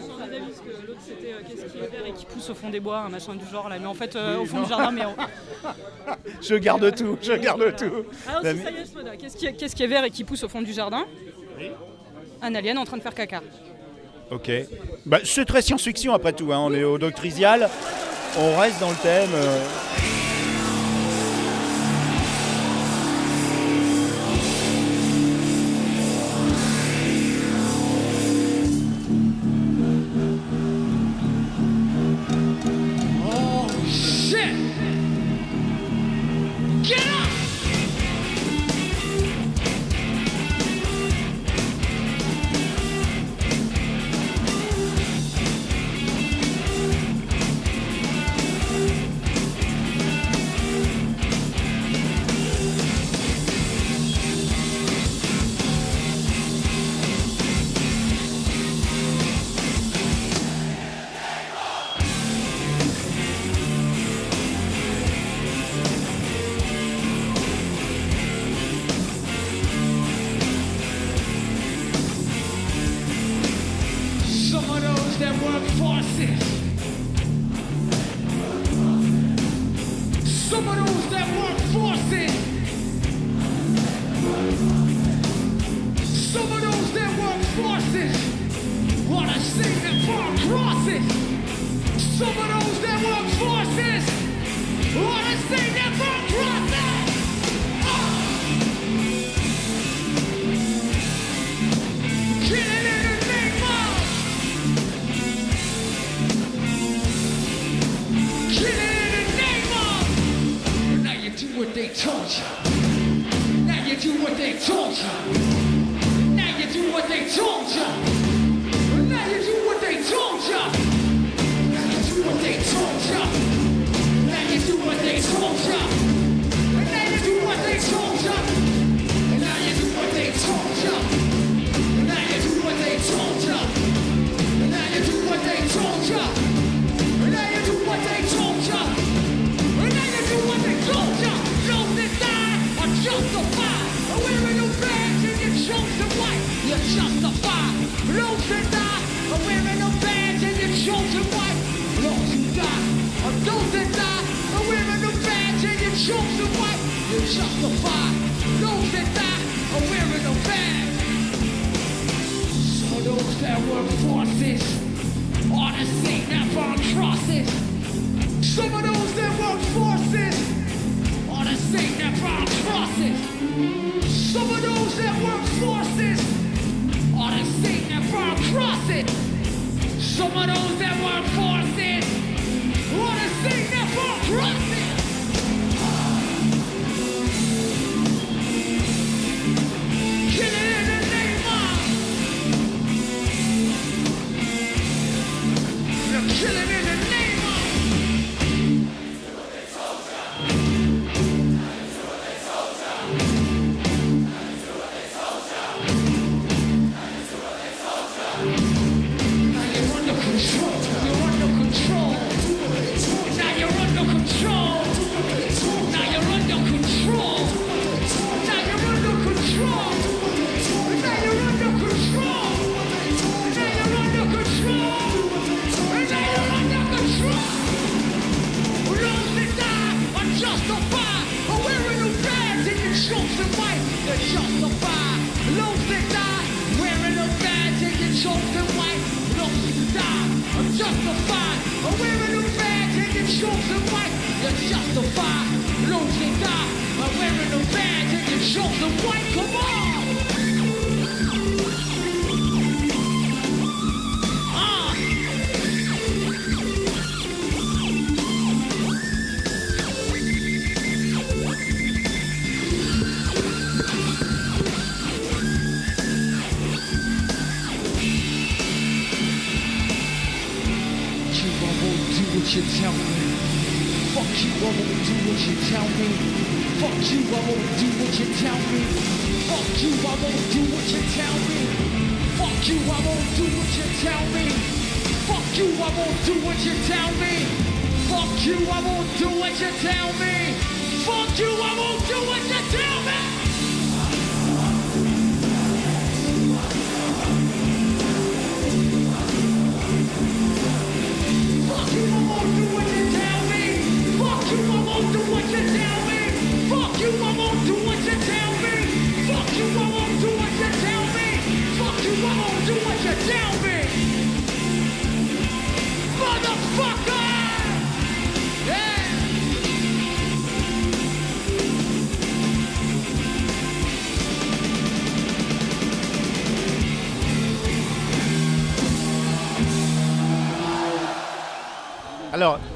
[SPEAKER 22] L'autre c'était euh, qu'est-ce qui est vert et qui pousse au fond des bois, un machin du genre là. Mais en fait euh, au fond du jardin mais...
[SPEAKER 8] Je garde tout, je garde tout.
[SPEAKER 22] Ah non,
[SPEAKER 8] La
[SPEAKER 22] si,
[SPEAKER 8] mi-
[SPEAKER 22] ça y est. Qu'est-ce qui, est- qu'est-ce qui est vert et qui pousse au fond du jardin Un alien en train de faire caca.
[SPEAKER 8] Ok. Bah, c'est très science-fiction après tout. hein. On est au Doctrisial. On reste dans le thème. euh.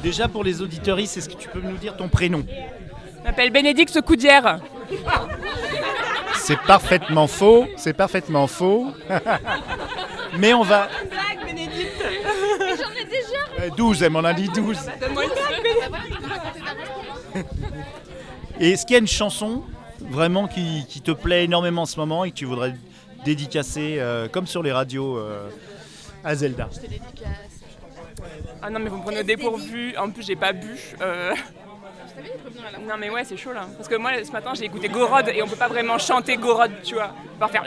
[SPEAKER 1] Déjà pour les auditeuristes, est-ce que tu peux nous dire ton prénom
[SPEAKER 3] Je m'appelle Bénédicte Coudière.
[SPEAKER 1] C'est parfaitement faux, c'est parfaitement faux. Mais on va...
[SPEAKER 23] J'en ai déjà
[SPEAKER 1] Euh, 12, elle m'en a dit 12.
[SPEAKER 3] Donne-moi une blague,
[SPEAKER 1] Et est-ce qu'il y a une chanson vraiment qui, qui te plaît énormément en ce moment et que tu voudrais dédicacer, euh, comme sur les radios, euh, à Zelda?
[SPEAKER 3] Ah non mais vous me prenez au dépourvu, en plus j'ai pas bu. euh. Non mais ouais c'est chaud là. Parce que moi ce matin j'ai écouté Gorod et on peut pas vraiment chanter Gorod tu vois. Va faire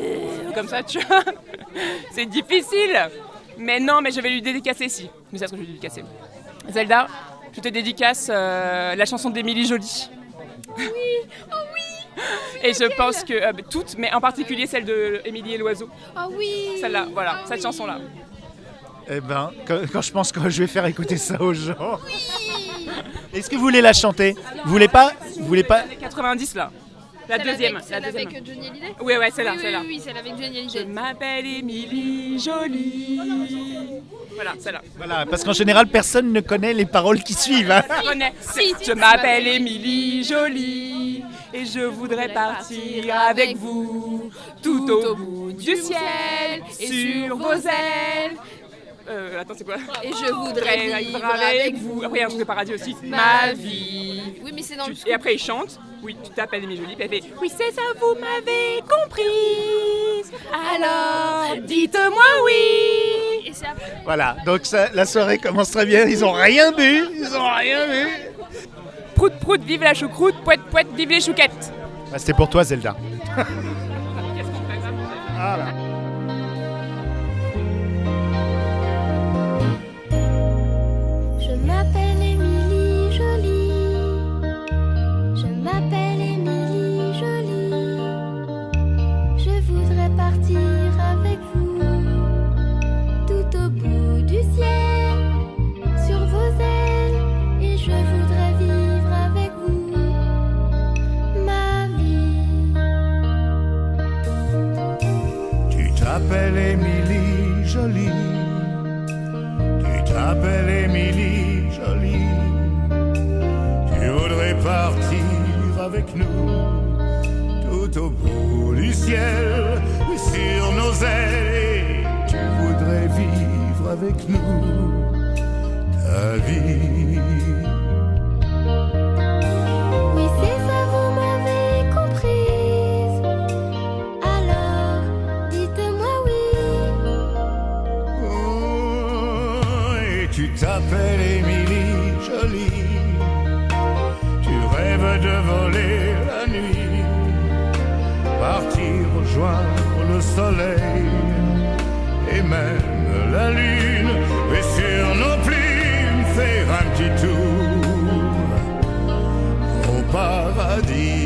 [SPEAKER 3] comme ça tu vois. C'est difficile. Mais non mais je vais lui dédicacer si. Mais c'est ce que je vais lui dédicacer. Zelda, je te dédicace euh, la chanson d'Émilie Jolie.
[SPEAKER 23] Oui, oh oui
[SPEAKER 3] Et je pense que euh, toutes, mais en particulier celle de Émilie et l'oiseau.
[SPEAKER 23] Ah oui
[SPEAKER 3] Celle-là, voilà, cette chanson-là.
[SPEAKER 1] Eh ben, quand, quand je pense que je vais faire écouter ça aux gens. Est-ce que vous voulez la chanter Vous voulez pas Vous voulez pas
[SPEAKER 3] Les 90 là. La
[SPEAKER 23] Celle
[SPEAKER 3] deuxième.
[SPEAKER 23] avec-
[SPEAKER 3] la deuxième.
[SPEAKER 23] avec Johnny Hallyday
[SPEAKER 3] Oui, ouais, celle-là,
[SPEAKER 23] Oui, oui,
[SPEAKER 3] celle-là.
[SPEAKER 23] Oui, oui, celle avec Johnny Hallyday.
[SPEAKER 3] Je m'appelle Émilie Jolie. Voilà, celle-là.
[SPEAKER 1] Voilà, parce qu'en général, personne ne connaît les paroles qui suivent. hein.
[SPEAKER 3] Je m'appelle Émilie Jolie et je voudrais partir avec vous tout au bout du ciel et sur vos ailes. Euh, attends, c'est quoi
[SPEAKER 23] Et je voudrais vivre avec vous.
[SPEAKER 3] Après, il y a un truc de paradis aussi.
[SPEAKER 23] Ma
[SPEAKER 3] vie.
[SPEAKER 23] Oui, mais c'est dans le
[SPEAKER 3] Et après, il chante. Oui, tu t'appelles Émilie Jolie. Puis elle fait Oui, c'est ça, vous m'avez comprise. Alors, dites-moi oui.
[SPEAKER 23] Et c'est après.
[SPEAKER 1] Voilà, donc ça- la soirée commence très bien. Ils ont rien bu. Ils ont rien bu.
[SPEAKER 3] Prout, prout, vive la choucroute. Poète, poète, vive les chouquettes.
[SPEAKER 1] Bah, C'était pour toi, Zelda.
[SPEAKER 24] Je
[SPEAKER 25] t'appelles Émilie Jolie. Tu t'appelles Émilie Jolie. Tu voudrais partir avec nous tout au bout du ciel, sur nos ailes. Tu voudrais vivre avec nous ta vie. Le soleil et même la lune. Et sur nos plumes, faire un petit tour au paradis.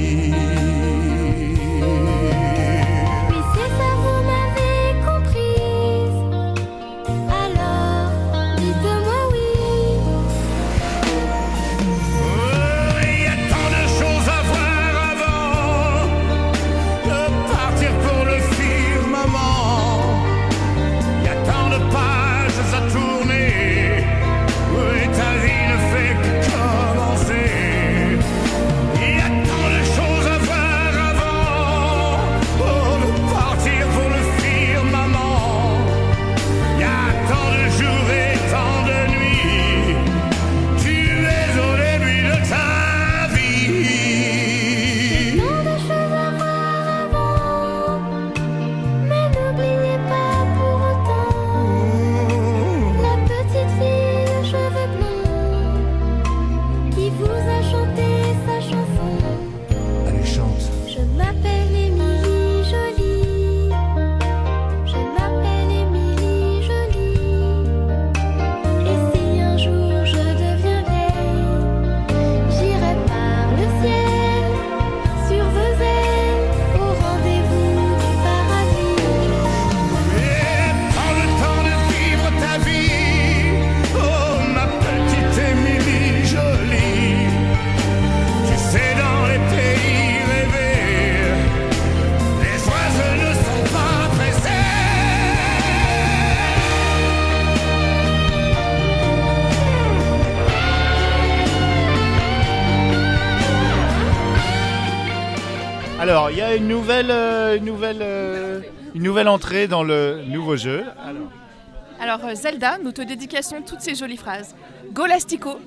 [SPEAKER 1] Une nouvelle, euh, une nouvelle, euh, une nouvelle entrée dans le nouveau jeu. Alors,
[SPEAKER 9] Alors euh, Zelda, nous te dédicassons toutes ces jolies phrases. Golastico.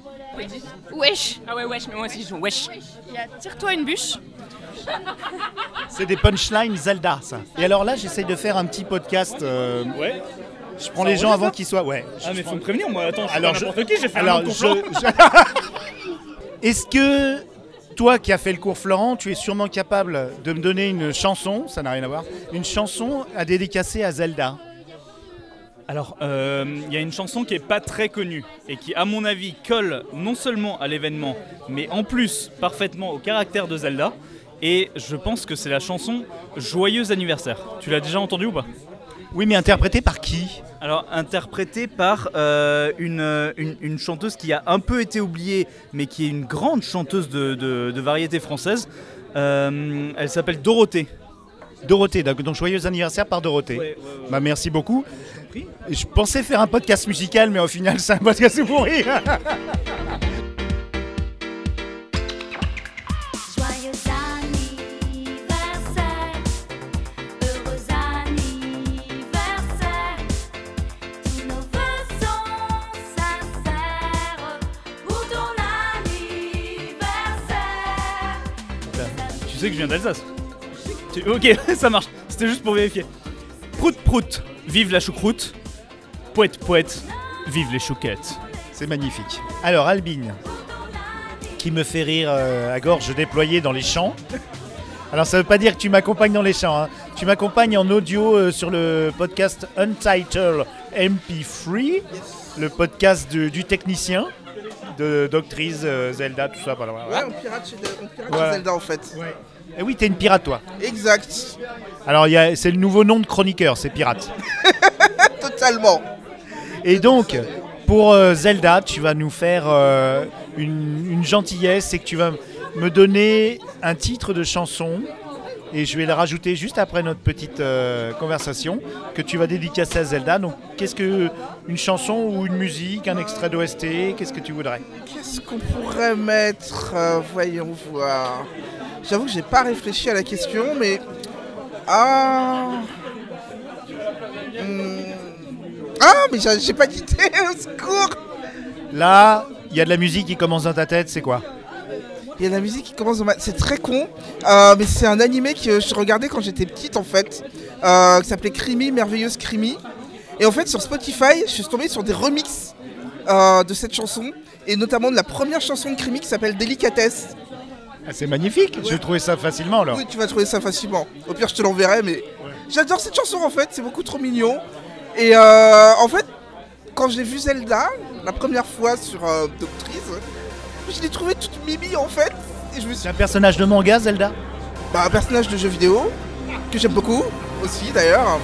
[SPEAKER 9] Wesh.
[SPEAKER 26] Ah ouais, wesh, mais moi aussi je joue wesh.
[SPEAKER 9] Il y a Tire-toi une bûche.
[SPEAKER 1] c'est des punchlines Zelda, ça. Et alors là, j'essaye de faire un petit podcast. euh,
[SPEAKER 27] Ouais.
[SPEAKER 1] Je prends
[SPEAKER 27] Ça
[SPEAKER 1] les gens avant
[SPEAKER 27] ça
[SPEAKER 1] qu'ils soient. Ouais.
[SPEAKER 27] Ah, mais faut me prévenir, moi. Attends, je suis
[SPEAKER 1] Alors,
[SPEAKER 27] pas
[SPEAKER 1] je-
[SPEAKER 27] n'importe qui, j'ai fait
[SPEAKER 1] alors,
[SPEAKER 27] un
[SPEAKER 1] je- Est-ce que toi qui as fait le cours Florent, tu es sûrement capable de me donner une chanson, ça n'a rien à voir, une chanson à dédicacer à Zelda
[SPEAKER 27] Alors, euh, il y a une chanson qui est pas très connue et qui, à mon avis, colle non seulement à l'événement, mais en plus parfaitement au caractère de Zelda. Et je pense que c'est la chanson Joyeux anniversaire. Tu l'as déjà entendue ou pas?
[SPEAKER 1] Oui, mais interprétée par qui?
[SPEAKER 27] Alors, interprétée par euh, une, une- une chanteuse qui a un peu été oubliée, mais qui est une grande chanteuse de, de- de variété française. Euh, elle s'appelle Dorothée.
[SPEAKER 1] Dorothée, donc joyeux anniversaire par Dorothée.
[SPEAKER 27] Ouais, ouais,
[SPEAKER 1] Bah, merci beaucoup. Et Je pensais faire un podcast musical, mais au final, c'est un podcast pourri.
[SPEAKER 6] Joyeux
[SPEAKER 27] que je viens d'Alsace Ok, ça marche. C'était juste pour vérifier. Prout prout, vive la choucroute. Poète poète, vive les chouquettes.
[SPEAKER 1] C'est magnifique. Alors, Albine, qui me fait rire euh, à gorge déployée dans les champs. Alors, ça veut pas dire que tu m'accompagnes dans les champs. hein. Tu m'accompagnes en audio euh, sur le podcast Untitled MP3, le podcast du technicien, de Doctrice, euh, Zelda, tout ça. voilà.
[SPEAKER 28] Ouais, on pirate chez, on pirate chez. Zelda en fait.
[SPEAKER 1] Et oui, t'es une pirate, toi.
[SPEAKER 28] Exact.
[SPEAKER 1] Alors, il y a- c'est le nouveau nom de chroniqueur, c'est pirate.
[SPEAKER 28] Totalement.
[SPEAKER 1] Et donc, pour euh, Zelda, tu vas nous faire euh, une, une gentillesse, c'est que tu vas me donner un titre de chanson et je vais le rajouter juste après notre petite euh, conversation que tu vas dédicacer à Zelda. Donc, qu'est-ce que une chanson ou une musique, un extrait d'OST, qu'est-ce que tu voudrais?
[SPEAKER 28] Qu'est-ce qu'on pourrait mettre Euh, Voyons voir. J'avoue que j'ai pas réfléchi à la question, mais. Ah. Hmm. Ah, mais j'ai pas quitté, au secours
[SPEAKER 1] Là, il y a de la musique qui commence dans ta tête, c'est quoi?
[SPEAKER 28] Il y a de la musique qui commence dans ma... C'est très con, euh, mais c'est un animé que je regardais quand j'étais petite en fait, euh, qui s'appelait Crimi, Merveilleuse Crimi. Et en fait sur Spotify, je suis tombé sur des remixes euh, de cette chanson, et notamment de la première chanson de Crimi qui s'appelle Délicatesse.
[SPEAKER 1] Ah, C'est magnifique, je vais trouver ça facilement alors.
[SPEAKER 28] Oui, tu vas trouver ça facilement. Au pire, je te l'enverrai, mais j'adore cette chanson en fait, c'est beaucoup trop mignon. Et euh, en fait, quand j'ai vu Zelda la première fois sur Doctrice, je l'ai trouvé toute mimi en fait. Et je me suis
[SPEAKER 1] C'est un personnage de manga, Zelda?
[SPEAKER 28] Bah, un personnage de jeu vidéo que j'aime beaucoup aussi d'ailleurs.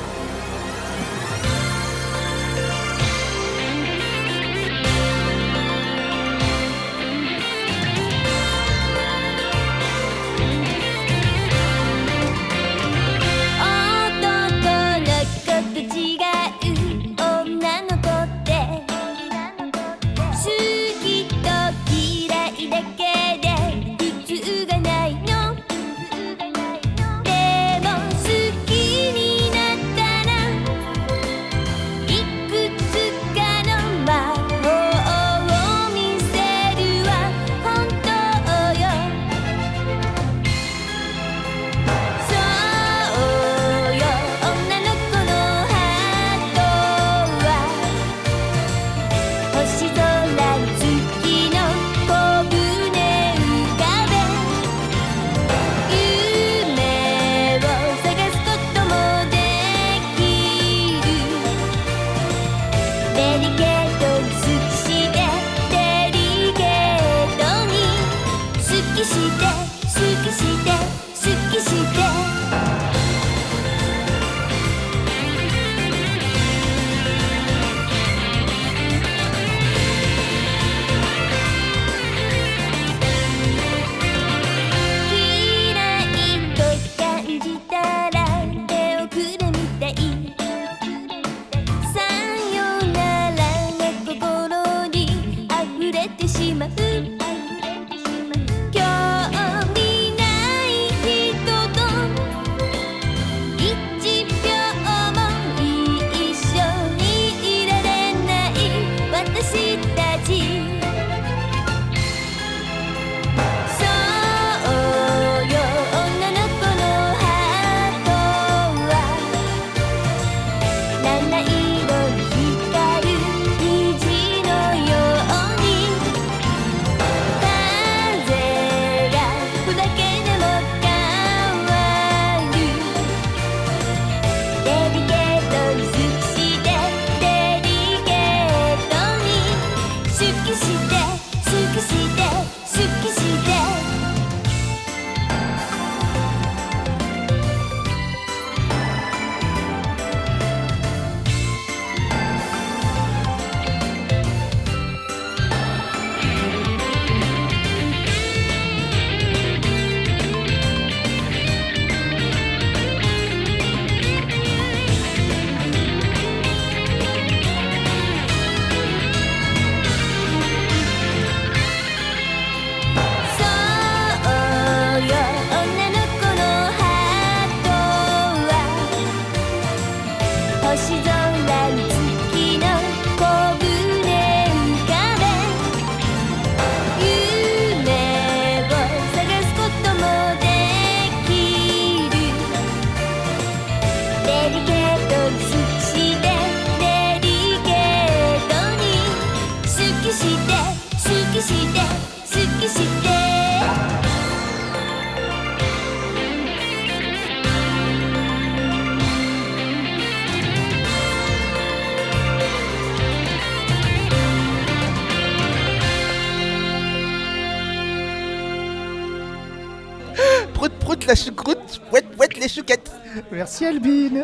[SPEAKER 1] Merci Albine.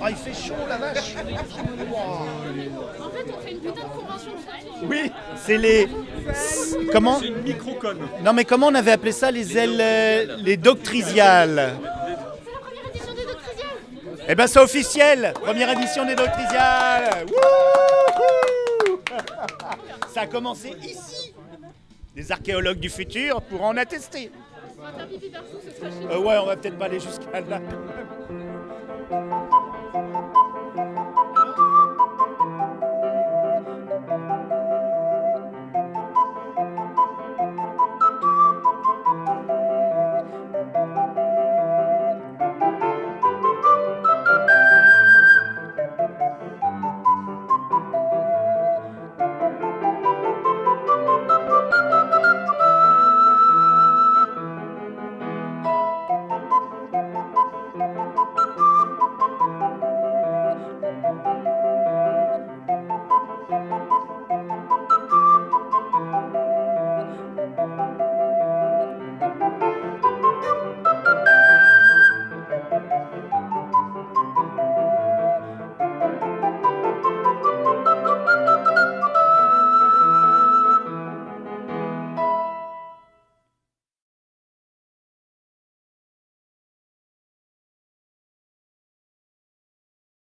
[SPEAKER 1] Ah, il fait chaud la vache.
[SPEAKER 3] En fait, on fait une putain de convention de
[SPEAKER 1] Oui, c'est les. Comment
[SPEAKER 4] C'est une microcone.
[SPEAKER 1] Non, mais comment on avait appelé ça les ailes. euh, les doctrisiales Eh ben, c'est officiel Première édition des doctrisiales Wouhou Ça a commencé ici Les archéologues du futur pourront en attester. Euh, ouais, on va peut-être pas aller jusqu'à là.